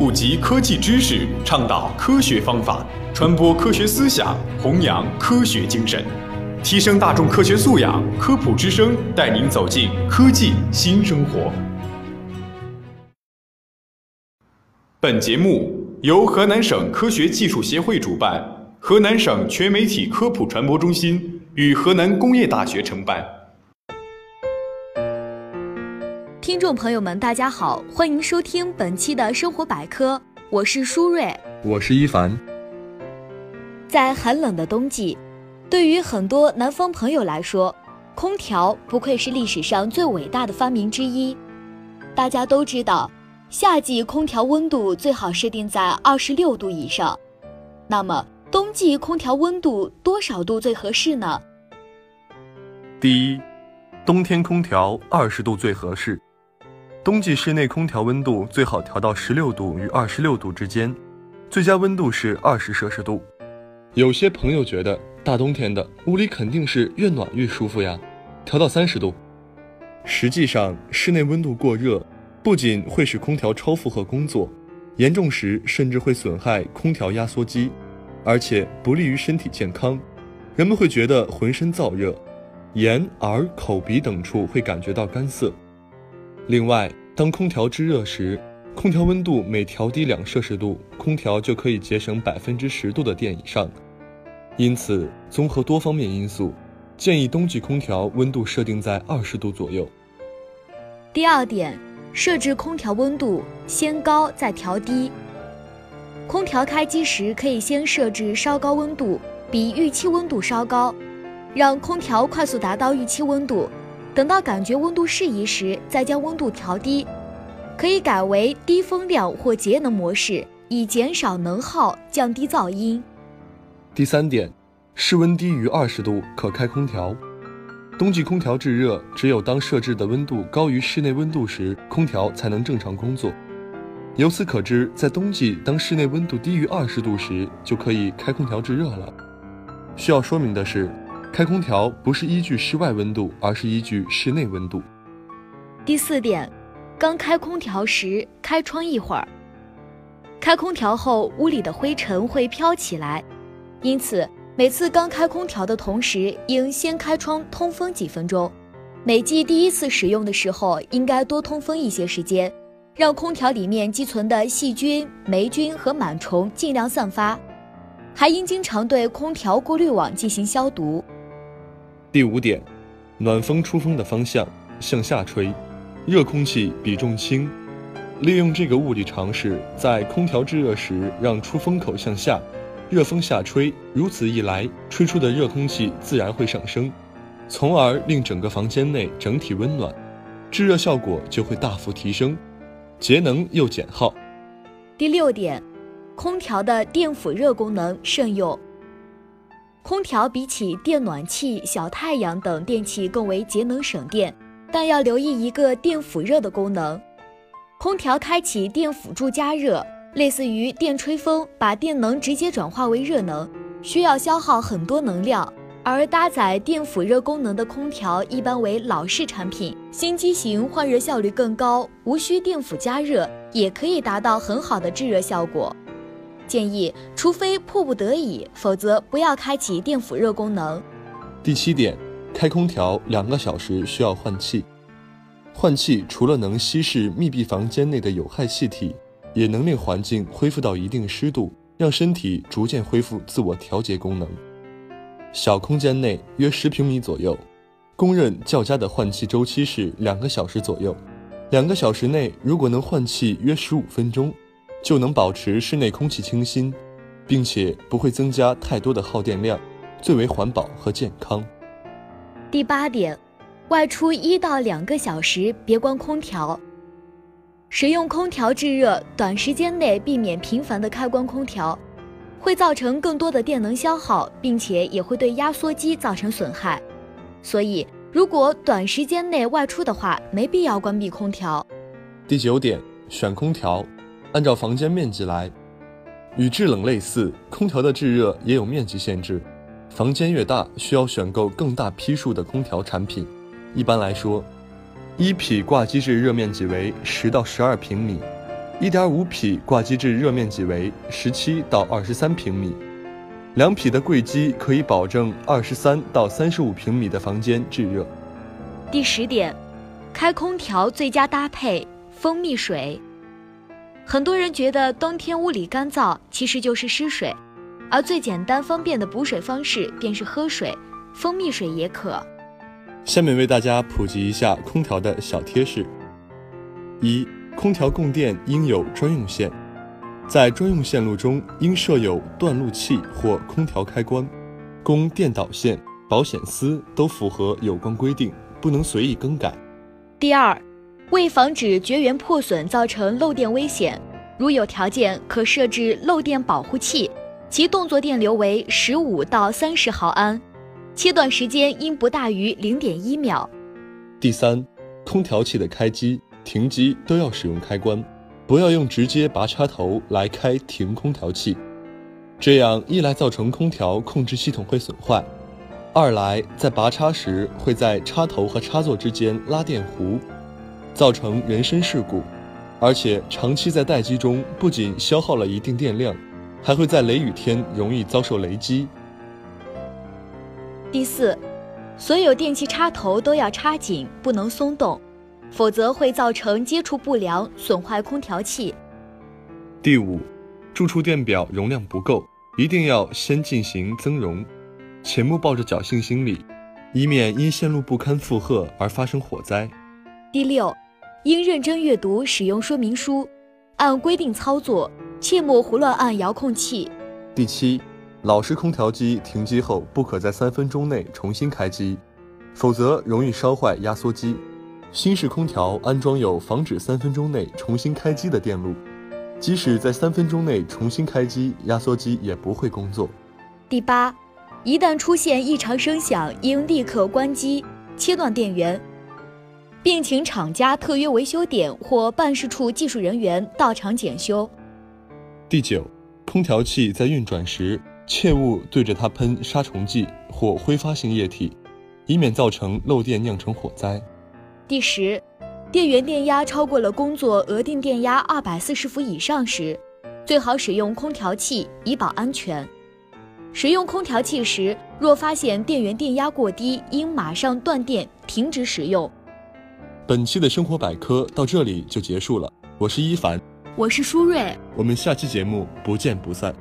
普及科技知识，倡导科学方法，传播科学思想，弘扬科学精神，提升大众科学素养。科普之声带您走进科技新生活。本节目由河南省科学技术协会主办，河南省全媒体科普传播中心与河南工业大学承办。听众朋友们，大家好，欢迎收听本期的生活百科，我是舒瑞，我是一凡。在寒冷的冬季，对于很多南方朋友来说，空调不愧是历史上最伟大的发明之一。大家都知道，夏季空调温度最好设定在二十六度以上，那么冬季空调温度多少度最合适呢？第一，冬天空调二十度最合适。冬季室内空调温度最好调到十六度与二十六度之间，最佳温度是二十摄氏度。有些朋友觉得大冬天的屋里肯定是越暖越舒服呀，调到三十度。实际上，室内温度过热不仅会使空调超负荷工作，严重时甚至会损害空调压缩机，而且不利于身体健康。人们会觉得浑身燥热，眼、耳、口、鼻等处会感觉到干涩。另外，当空调制热时，空调温度每调低两摄氏度，空调就可以节省百分之十度的电以上。因此，综合多方面因素，建议冬季空调温度设定在二十度左右。第二点，设置空调温度先高再调低。空调开机时可以先设置稍高温度，比预期温度稍高，让空调快速达到预期温度。等到感觉温度适宜时，再将温度调低，可以改为低风量或节能模式，以减少能耗，降低噪音。第三点，室温低于二十度可开空调。冬季空调制热，只有当设置的温度高于室内温度时，空调才能正常工作。由此可知，在冬季当室内温度低于二十度时，就可以开空调制热了。需要说明的是。开空调不是依据室外温度，而是依据室内温度。第四点，刚开空调时开窗一会儿。开空调后，屋里的灰尘会飘起来，因此每次刚开空调的同时，应先开窗通风几分钟。每季第一次使用的时候，应该多通风一些时间，让空调里面积存的细菌、霉菌和螨虫尽量散发，还应经常对空调过滤网进行消毒。第五点，暖风出风的方向向下吹，热空气比重轻。利用这个物理常识，在空调制热时，让出风口向下，热风下吹。如此一来，吹出的热空气自然会上升，从而令整个房间内整体温暖，制热效果就会大幅提升，节能又减耗。第六点，空调的电辅热功能慎用。空调比起电暖气、小太阳等电器更为节能省电，但要留意一个电辅热的功能。空调开启电辅助加热，类似于电吹风，把电能直接转化为热能，需要消耗很多能量。而搭载电辅热功能的空调一般为老式产品，新机型换热效率更高，无需电辅加热，也可以达到很好的制热效果。建议，除非迫不得已，否则不要开启电辅热功能。第七点，开空调两个小时需要换气。换气除了能稀释密闭房间内的有害气体，也能令环境恢复到一定湿度，让身体逐渐恢复自我调节功能。小空间内约十平米左右，公认较佳的换气周期是两个小时左右。两个小时内如果能换气约十五分钟。就能保持室内空气清新，并且不会增加太多的耗电量，最为环保和健康。第八点，外出一到两个小时别关空调。使用空调制热，短时间内避免频繁的开关空调，会造成更多的电能消耗，并且也会对压缩机造成损害。所以，如果短时间内外出的话，没必要关闭空调。第九点，选空调。按照房间面积来，与制冷类似，空调的制热也有面积限制。房间越大，需要选购更大批数的空调产品。一般来说，一匹挂机制热面积为十到十二平米，1.5匹挂机制热面积为17到23平米，两匹的柜机可以保证23到35平米的房间制热。第十点，开空调最佳搭配蜂蜜水。很多人觉得冬天屋里干燥，其实就是湿水，而最简单方便的补水方式便是喝水，蜂蜜水也可。下面为大家普及一下空调的小贴士：一、空调供电应有专用线，在专用线路中应设有断路器或空调开关，供电导线、保险丝都符合有关规定，不能随意更改。第二，为防止绝缘破损造成漏电危险，如有条件可设置漏电保护器，其动作电流为十五到三十毫安。切断时间应不大于零点一秒。第三，空调器的开机、停机都要使用开关，不要用直接拔插头来开停空调器，这样一来造成空调控制系统会损坏，二来在拔插时会在插头和插座之间拉电弧，造成人身事故，而且长期在待机中不仅消耗了一定电量，还会在雷雨天容易遭受雷击。第四，所有电器插头都要插紧，不能松动，否则会造成接触不良，损坏空调器。第五，住处电表容量不够，一定要先进行增容，切莫抱着侥幸心理，以免因线路不堪负荷而发生火灾。第六，应认真阅读使用说明书，按规定操作，切莫胡乱按遥控器。第七。老式空调机停机后，不可在三分钟内重新开机，否则容易烧坏压缩机。新式空调安装有防止三分钟内重新开机的电路，即使在三分钟内重新开机，压缩机也不会工作。第八，一旦出现异常声响，应立刻关机，切断电源，并请厂家特约维修点或办事处技术人员到场检修。第九，空调器在运转时。切勿对着它喷杀虫剂或挥发性液体，以免造成漏电酿成火灾。第十，电源电压超过了工作额定电压二百四十伏以上时，最好使用空调器以保安全。使用空调器时，若发现电源电压过低，应马上断电停止使用。本期的生活百科到这里就结束了，我是一凡，我是舒瑞，我们下期节目不见不散。